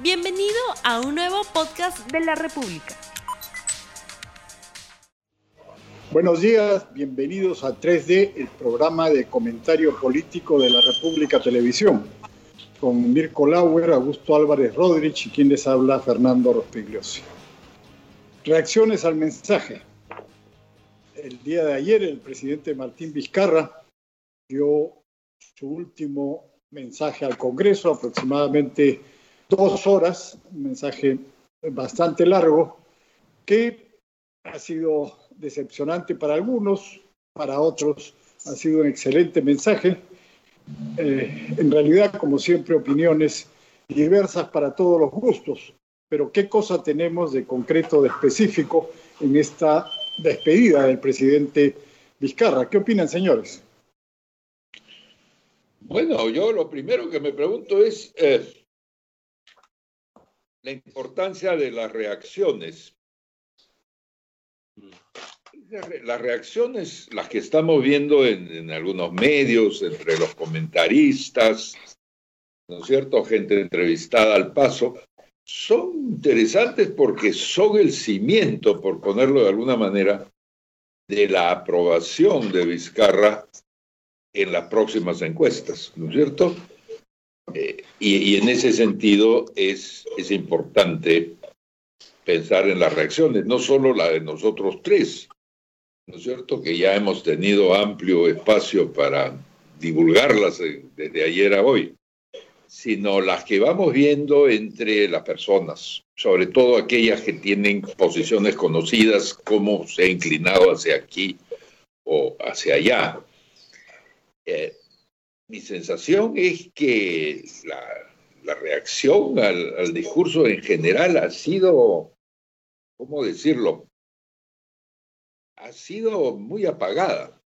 Bienvenido a un nuevo podcast de la República. Buenos días, bienvenidos a 3D, el programa de comentario político de la República Televisión, con Mirko Lauer, Augusto Álvarez Rodríguez y quien les habla, Fernando Rospigliosi. Reacciones al mensaje. El día de ayer el presidente Martín Vizcarra dio su último mensaje al Congreso, aproximadamente dos horas, un mensaje bastante largo, que ha sido decepcionante para algunos, para otros ha sido un excelente mensaje. Eh, en realidad, como siempre, opiniones diversas para todos los gustos, pero ¿qué cosa tenemos de concreto, de específico en esta despedida del presidente Vizcarra? ¿Qué opinan, señores? Bueno, yo lo primero que me pregunto es eh, la importancia de las reacciones. Las reacciones, las que estamos viendo en, algunos medios, entre los comentaristas, ¿no es cierto? Gente entrevistada al paso, son interesantes porque son el cimiento, por ponerlo de alguna manera, de la aprobación de Vizcarra en las próximas encuestas, ¿no es cierto? Eh, y, en ese sentido es, es importante pensar en las reacciones, no solo la de nosotros tres, ¿no es cierto? Que ya hemos tenido amplio espacio para divulgarlas desde ayer a hoy, sino las que vamos viendo entre las personas, sobre todo aquellas que tienen posiciones conocidas, cómo se ha inclinado hacia aquí o hacia allá. Eh, mi sensación es que la, reacción al, discurso en general ha sido, ¿cómo decirlo? Ha sido muy apagada.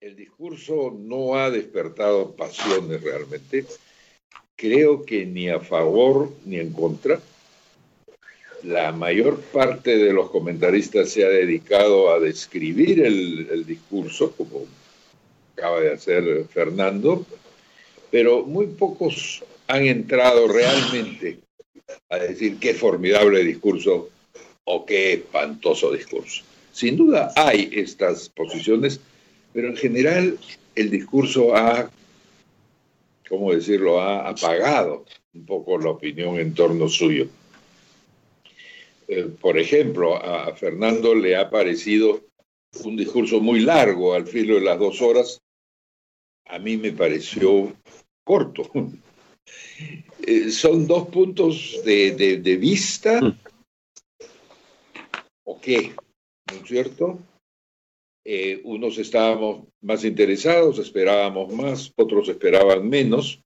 El discurso no ha despertado pasiones realmente. Creo que ni a favor ni en contra. La mayor parte de los comentaristas se ha dedicado a describir el, el discurso como acaba de hacer Fernando, pero muy pocos han entrado realmente a decir qué formidable discurso o qué espantoso discurso. Sin duda hay estas posiciones, pero en general el discurso ha, ¿cómo decirlo?, ha apagado un poco la opinión en torno suyo. Eh, por ejemplo, a Fernando le ha parecido un discurso muy largo al filo de las dos horas a mí me pareció corto. Eh, son dos puntos de, vista. Mm. ¿O qué? ¿No es cierto? Eh, unos estábamos más interesados, esperábamos más, otros esperaban menos.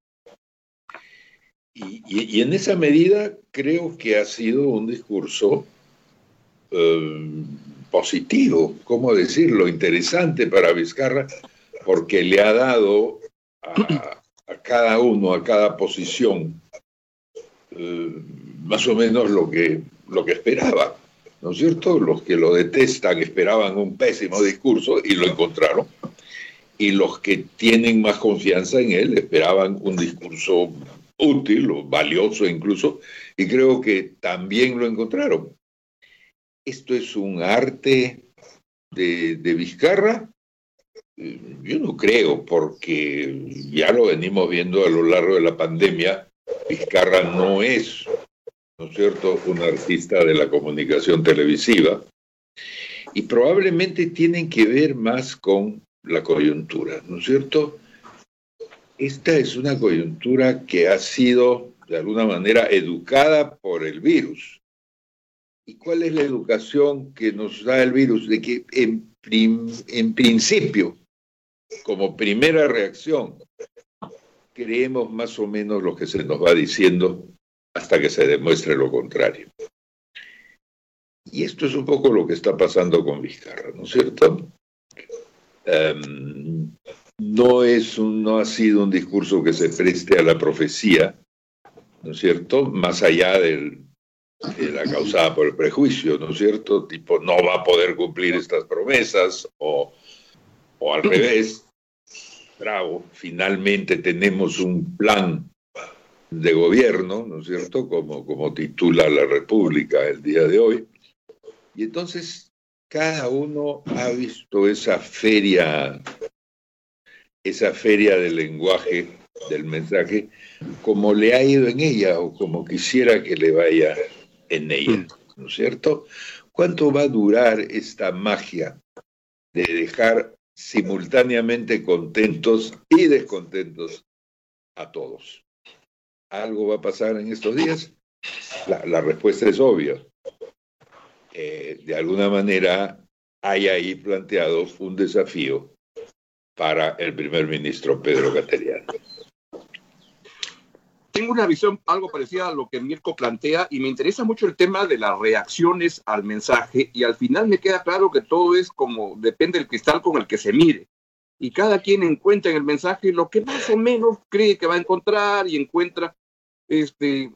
Y, en esa medida creo que ha sido un discurso eh, positivo, ¿cómo decirlo? Interesante para Vizcarra, porque le ha dado a, cada uno, a cada posición, eh, más o menos lo que, lo que esperaba. ¿No es cierto? Los que lo detestan esperaban un pésimo discurso y lo encontraron. Y los que tienen más confianza en él esperaban un discurso útil o valioso incluso, y creo que también lo encontraron. Esto es un arte de, de Vizcarra yo no creo, porque ya lo venimos viendo a lo largo de la pandemia, Vizcarra no es, ¿no es cierto?, un artista de la comunicación televisiva, y probablemente tienen que ver más con la coyuntura, ¿no es cierto? Esta es una coyuntura que ha sido, de alguna manera, educada por el virus. ¿Y cuál es la educación que nos da el virus? De que en, en principio como primera reacción, creemos más o menos lo que se nos va diciendo hasta que se demuestre lo contrario. Y esto es un poco lo que está pasando con Vizcarra, ¿no es cierto? Em, no, es no ha sido un discurso que se preste a la profecía, ¿no es cierto? Más allá de la causada por el prejuicio, ¿no es cierto? Tipo, no va a poder cumplir estas promesas o o al revés, bravo, finalmente tenemos un plan de gobierno, ¿no es cierto?, como, como titula la República el día de hoy. Y entonces cada uno ha visto esa feria, esa feria del lenguaje, del mensaje, como le ha ido en ella o como quisiera que le vaya en ella, ¿no es cierto? ¿Cuánto va a durar esta magia de dejar simultáneamente contentos y descontentos a todos? ¿Algo va a pasar en estos días? La, respuesta es obvia. Eh, de alguna manera hay ahí planteado un desafío para el primer ministro Pedro Cateriano tengo una visión algo parecida a lo que Mirko plantea y me interesa mucho el tema de las reacciones al mensaje y al final me queda claro que todo es como depende del cristal con el que se mire. Y cada quien encuentra en el mensaje lo que más o menos cree que va a encontrar y encuentra este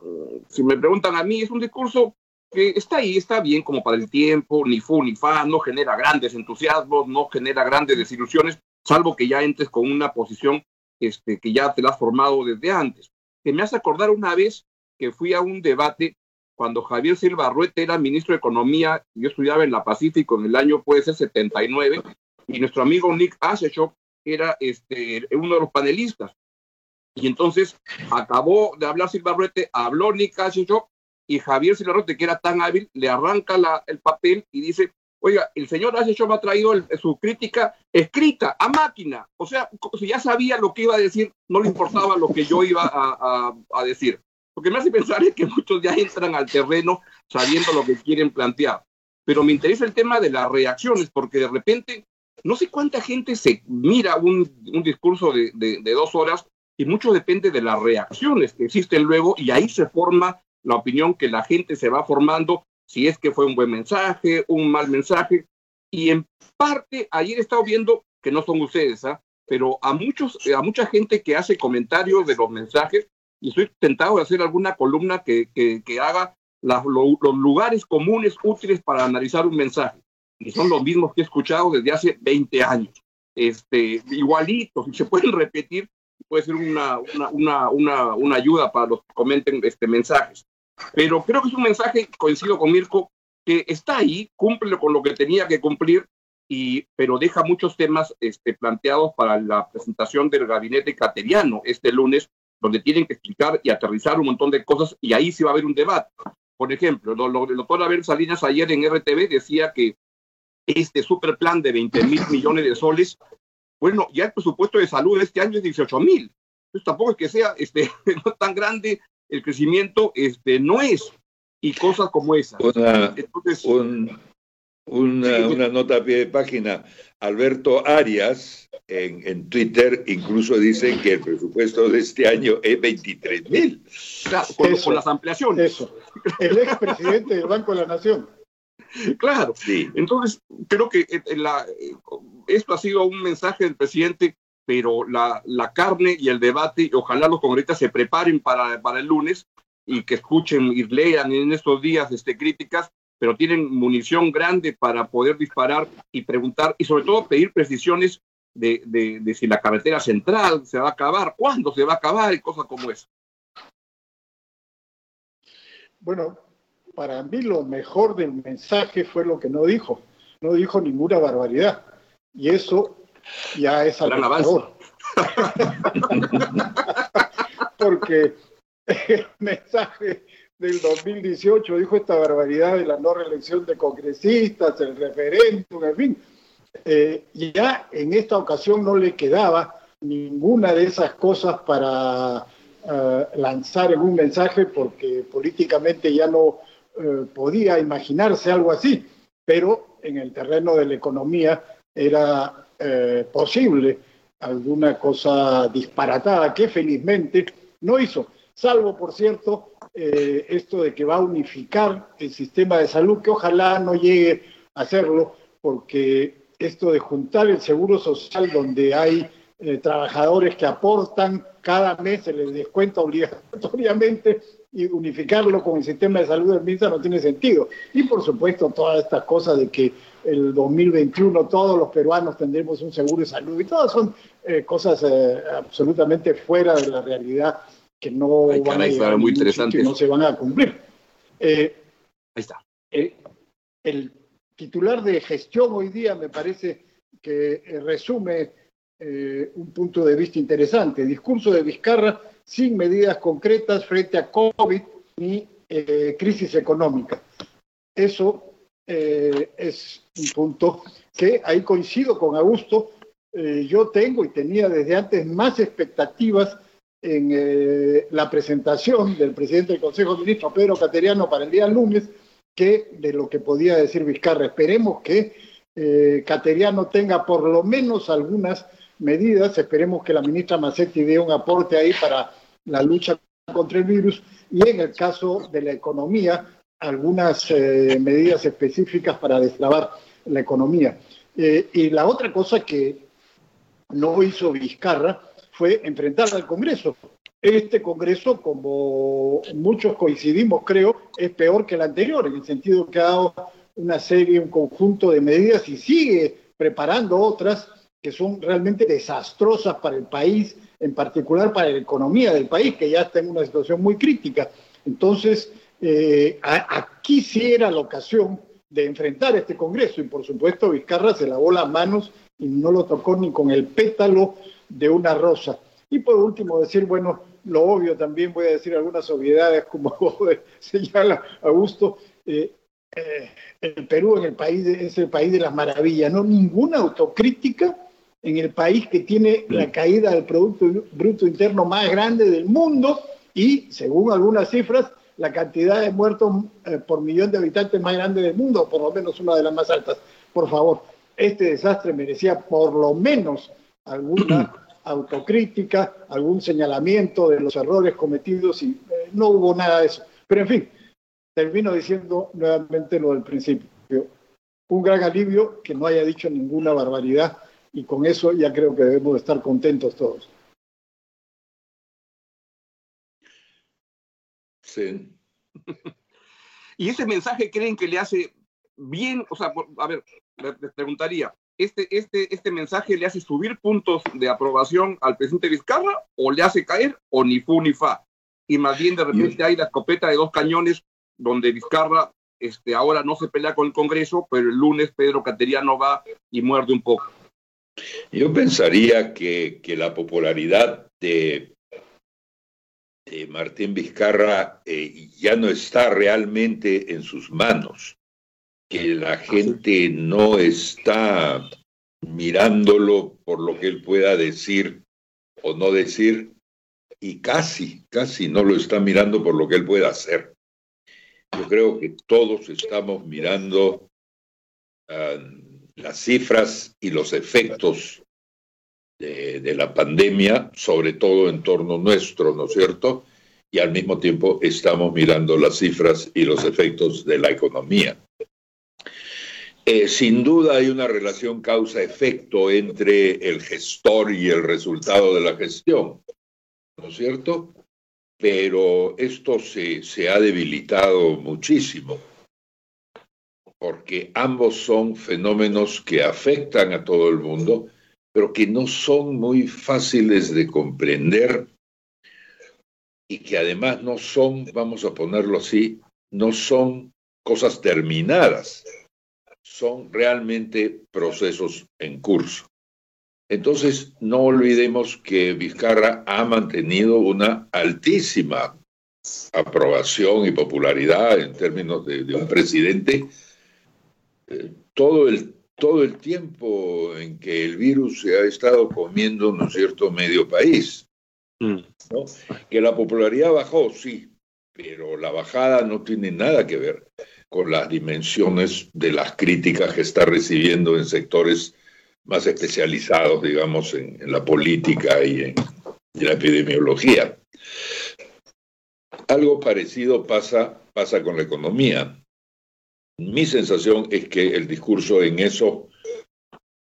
si me preguntan a mí es un discurso que está ahí, está bien como para el tiempo, ni fu ni fa, no genera grandes entusiasmos, no genera grandes desilusiones, salvo que ya entres con una posición este, que ya te la has formado desde antes que me hace acordar una vez que fui a un debate cuando Javier Silva Ruete era ministro de Economía, yo estudiaba en la Pacífico en el año, puede ser 79, y nuestro amigo Nick Asheshop era este, uno de los panelistas. Y entonces acabó de hablar Silva Ruete, habló Nick Asheshop, y Javier Silva Ruete, que era tan hábil, le arranca el papel y dice, Oiga, el señor me ha traído su crítica escrita a máquina. O sea, si ya sabía lo que iba a decir, no le importaba lo que yo iba a, decir. Lo que me hace pensar es que muchos ya entran al terreno sabiendo lo que quieren plantear. Pero me interesa el tema de las reacciones, porque de repente no sé cuánta gente se mira un, discurso de, dos horas y mucho depende de las reacciones que existen luego y ahí se forma la opinión que la gente se va formando si es que fue un buen mensaje, un mal mensaje. Y en parte, ayer he estado viendo, que no son ustedes, ¿ah? pero a, muchos, a mucha gente que hace comentarios de los mensajes, y estoy tentado de hacer alguna columna que, haga los lugares comunes útiles para analizar un mensaje. Y son los mismos que he escuchado desde hace 20 años. Este, igualitos, y se pueden repetir, puede ser una, una, una, una, una ayuda para los que comenten este, mensajes. Pero creo que es un mensaje, coincido con Mirko, que está ahí, cumple con lo que tenía que cumplir, y, pero deja muchos temas este, planteados para la presentación del gabinete cateriano este lunes, donde tienen que explicar y aterrizar un montón de cosas, y ahí sí va a haber un debate. Por ejemplo, el doctor Abel Salinas ayer en RTV decía que este super plan de 20 mil millones de soles, bueno, ya el presupuesto de salud este año es 18 mil. Entonces tampoco es que sea este, no tan grande el crecimiento este, no es, y cosas como esa. Una, una, nota a pie de página. Alberto Arias en, en, Twitter incluso dice que el presupuesto de este año es 23 mil. Claro, con, las ampliaciones. Eso. El expresidente del Banco de la Nación. Claro. Sí. Entonces, creo que eh, la, esto ha sido un mensaje del presidente pero la, la carne y el debate, ojalá los congresistas se preparen para, para el lunes y que escuchen y lean en estos días este, críticas, pero tienen munición grande para poder disparar y preguntar y sobre todo pedir precisiones de, de, de, si la carretera central se va a acabar, cuándo se va a acabar y cosas como eso. Bueno, para mí lo mejor del mensaje fue lo que no dijo. No dijo ninguna barbaridad. Y eso ya es algo Porque el mensaje del 2018 dijo esta barbaridad de la no reelección de congresistas, el referéndum, en fin. Eh, ya en esta ocasión no le quedaba ninguna de esas cosas para uh, lanzar en un mensaje porque políticamente ya no uh, podía imaginarse algo así, pero en el terreno de la economía era eh, posible alguna cosa disparatada que felizmente no hizo, salvo, por cierto, eh, esto de que va a unificar el sistema de salud, que ojalá no llegue a hacerlo, porque esto de juntar el seguro social donde hay eh, trabajadores que aportan cada mes, se les descuenta obligatoriamente y unificarlo con el sistema de salud del MINSA no tiene sentido. Y por supuesto todas estas cosas de que el 2021 todos los peruanos tendremos un seguro de salud y todas son eh, cosas eh, absolutamente fuera de la realidad que no van a muy interesante no se van a cumplir. Eh, Ahí está. El titular de gestión hoy día me parece que eh, un punto de vista interesante. Discurso de Vizcarra sin medidas concretas frente a COVID ni crisis económica. Eso es un punto que ahí coincido con Augusto. yo tengo y tenía desde antes más expectativas en eh, la presentación del presidente del Consejo de Ministros, Pedro Cateriano, para el día lunes, que de lo que podía decir Vizcarra. Esperemos que eh, Cateriano tenga por lo menos algunas medidas, esperemos que la ministra Massetti dé un aporte ahí para la lucha contra el virus y en el caso de la economía, algunas eh, medidas específicas para destrabar la economía. y la otra cosa que no hizo Vizcarra fue enfrentar al Congreso. Este Congreso, como muchos coincidimos, creo, es peor que el anterior, en el sentido que ha dado una serie, un conjunto de medidas y sigue preparando otras que son realmente desastrosas para el país, en particular para la economía del país, que ya está en una situación muy crítica. Entonces, eh, aquí sí era la ocasión de enfrentar este Congreso y por supuesto Vizcarra se lavó las manos y no lo tocó ni con el pétalo de una rosa. Y por último decir, bueno, lo obvio también voy a decir algunas obviedades, como señala Augusto, eh, eh, el Perú en el país es el país de las maravillas, no ninguna autocrítica en el país que tiene la caída del Producto Bruto Interno más grande del mundo y, según algunas cifras, la cantidad de muertos eh, por millón de habitantes más grande del mundo, por lo menos una de las más altas. Por favor, este desastre merecía por lo menos alguna autocrítica, algún señalamiento de los errores cometidos y eh, no hubo nada de eso. Pero en fin, termino diciendo nuevamente lo del principio. Un gran alivio que no haya dicho ninguna barbaridad y con eso ya creo que debemos estar contentos todos. Sí. ¿Y ese mensaje creen que le hace bien? O sea, a ver, les preguntaría, este, este, este mensaje le hace subir puntos de aprobación al presidente Vizcarra o le hace caer o ni fu ni fa. Y más bien de repente hay la escopeta de dos cañones donde Vizcarra este, ahora no se pelea con el Congreso, pero el lunes Pedro Cateriano va y muerde un poco. Yo pensaría que, que la popularidad de, de Martín Vizcarra eh, ya no está realmente en sus manos que la gente no está mirándolo por lo que él pueda decir o no decir, y casi, casi no lo está mirando por lo que él pueda hacer. Yo creo que todos estamos mirando ah, las cifras y los efectos de, la pandemia, sobre todo en torno nuestro, ¿no es cierto? Y al mismo tiempo estamos mirando las cifras y los efectos de la economía. Eh, sin duda hay una relación causa-efecto entre el gestor y el resultado de la gestión, ¿no es cierto? Pero esto se, se ha debilitado muchísimo, porque ambos son fenómenos que afectan a todo el mundo, pero que no son muy fáciles de comprender y que además no son, vamos a ponerlo así, no son cosas terminadas son realmente procesos en curso. Entonces, no olvidemos que Vizcarra ha mantenido una altísima aprobación y popularidad en términos de, un presidente eh, todo, el, todo el tiempo en que el virus se ha estado comiendo, ¿no es cierto?, medio país. Mm. Que la popularidad bajó, sí, pero la bajada no tiene nada que ver con las dimensiones de las críticas que está recibiendo en sectores más especializados, digamos, en, la política y en, la epidemiología. Algo parecido pasa, pasa con la economía. Mi sensación es que el discurso en eso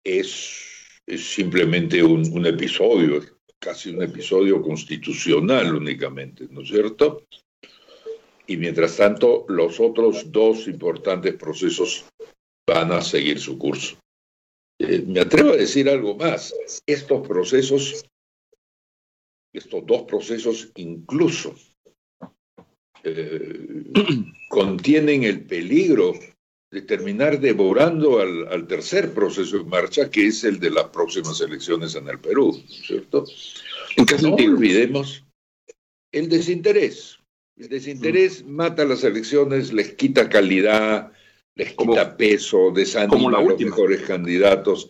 es, simplemente un, episodio, casi un episodio constitucional únicamente, ¿no es cierto? y mientras tanto los otros dos importantes procesos van a seguir su curso. Eh, me atrevo a decir algo más. Estos procesos estos dos procesos incluso eh, contienen el peligro de terminar devorando al, tercer proceso en marcha, que es el de las próximas elecciones en el Perú, ¿cierto? ¿En qué no olvidemos el desinterés. El desinterés mm. mata las elecciones, les quita calidad, les quita peso, desanima a los mejores candidatos.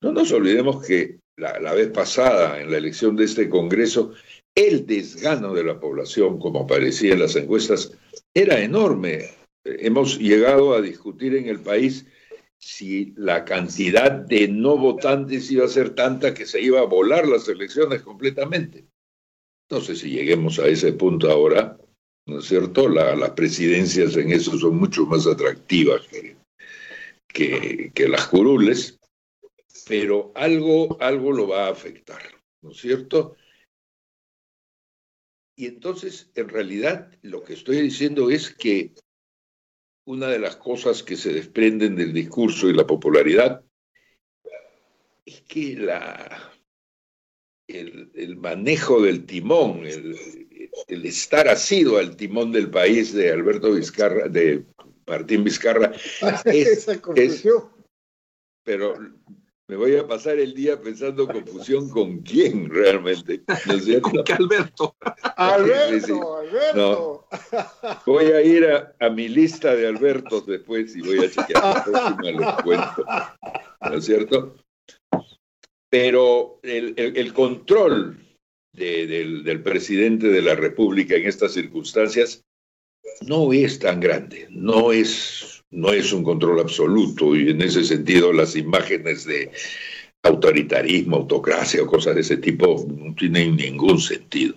No nos olvidemos que la, la, vez pasada, en la elección de este Congreso, el desgano de la población, como aparecía en las encuestas, era enorme. Hemos llegado a discutir en el país si la cantidad de no votantes iba a ser tanta que se iba a volar las elecciones completamente. No sé si lleguemos a ese punto ahora, ¿no es cierto? las presidencias en eso son mucho más atractivas que, que, las curules, pero algo, algo lo va a afectar, ¿no es cierto? Y entonces, en realidad, lo que estoy diciendo es que una de las cosas que se desprenden del discurso y la popularidad es que la, el, manejo del timón, el, estar asido al timón del país de Alberto Vizcarra, de Martín Vizcarra, es, pero me voy a pasar el día pensando confusión con quién realmente. ¿Con qué Alberto? Alberto, Alberto. Voy a ir a, mi lista de Albertos después y voy a chequear la próxima los cuento. ¿No es cierto? Pero el, control del, del presidente de la República en estas circunstancias no es tan grande, no es no es un control absoluto y en ese sentido las imágenes de autoritarismo, autocracia o cosas de ese tipo no tienen ningún sentido.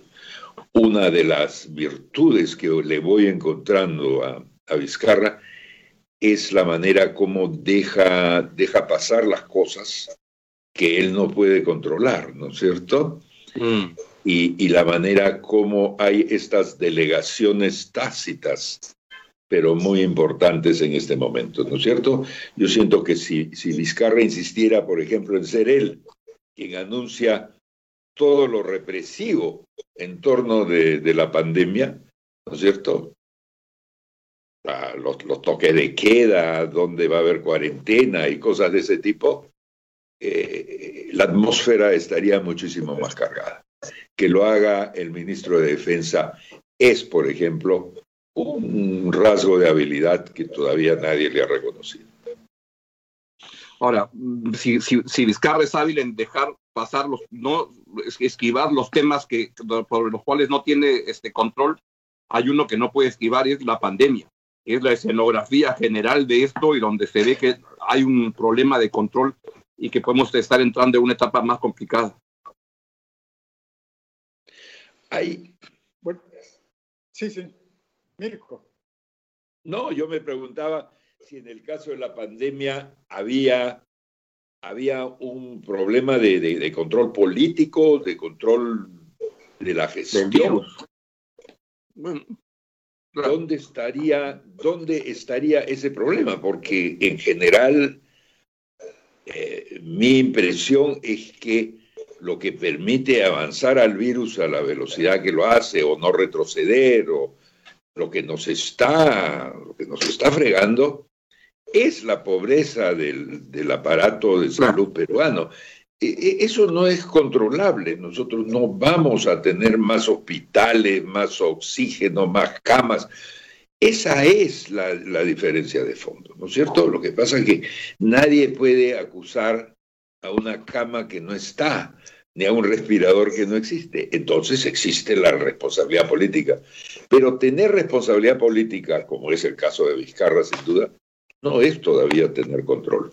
Una de las virtudes que le voy encontrando a, Vizcarra es la manera como deja, deja pasar las cosas que él no puede controlar, ¿no es cierto? Mm. Y, y, la manera como hay estas delegaciones tácitas pero muy importantes en este momento, ¿no es cierto? Yo siento que si, si Vizcarra insistiera, por ejemplo, en ser él quien anuncia todo lo represivo en torno de, la pandemia, ¿no es cierto? Los, los, toques de queda, donde va a haber cuarentena y cosas de ese tipo, eh, la atmósfera estaría muchísimo más cargada. Que lo haga el ministro de Defensa es, por ejemplo, un rasgo de habilidad que todavía nadie le ha reconocido. Ahora, si, si, Vizcarra es hábil en dejar pasar los, no esquivar los temas que, por los cuales no tiene este control, hay uno que no puede esquivar y es la pandemia. Es la escenografía general de esto y donde se ve que hay un problema de control y que podemos estar entrando en una etapa más complicada. Hay, bueno, sí, sí. Mirko. No, yo me preguntaba si en el caso de la pandemia había, había un problema de, control político, de control de la gestión. ¿Dónde estaría, ¿Dónde estaría ese problema? Porque en general eh, mi impresión es que lo que permite avanzar al virus a la velocidad que lo hace o no retroceder o lo que nos está, lo que nos está fregando es la pobreza del, aparato de salud peruano. E, e, eso no es controlable. Nosotros no vamos a tener más hospitales, más oxígeno, más camas. Esa es la, la, diferencia de fondo, ¿no es cierto? Lo que pasa es que nadie puede acusar a una cama que no está ni a un respirador que no existe. Entonces existe la responsabilidad política. Pero tener responsabilidad política, como es el caso de Vizcarra, sin duda, no es todavía tener control.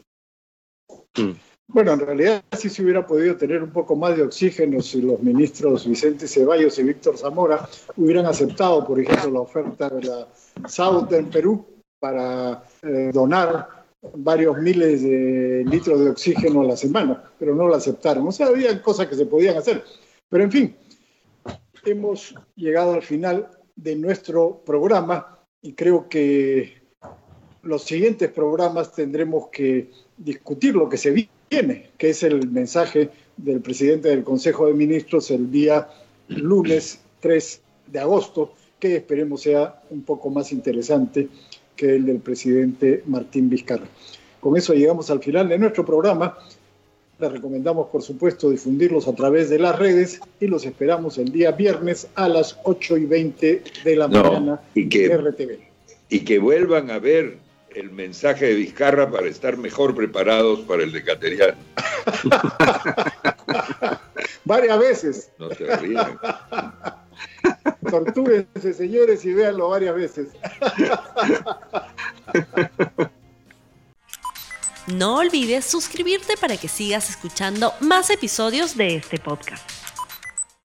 Mm. Bueno, en realidad sí se hubiera podido tener un poco más de oxígeno si los ministros Vicente Ceballos y Víctor Zamora hubieran aceptado, por ejemplo, la oferta de la en Perú para eh, donar varios miles de litros de oxígeno a la semana, pero no lo aceptaron. O sea, había cosas que se podían hacer. Pero en fin, hemos llegado al final de nuestro programa y creo que los siguientes programas tendremos que discutir lo que se viene, que es el mensaje del presidente del Consejo de Ministros el día lunes 3 de agosto, que esperemos sea un poco más interesante que el del presidente Martín Vizcarra. Con eso llegamos al final de nuestro programa. Les recomendamos, por supuesto, difundirlos a través de las redes y los esperamos el día viernes a las 8 y 20 de la mañana y que, en RTV. Y que vuelvan a ver el mensaje de Vizcarra para estar mejor preparados para el de Cateriano. varias veces. No se rían. Tortúrense, señores, y véanlo varias veces. No olvides suscribirte para que sigas escuchando más episodios de este podcast.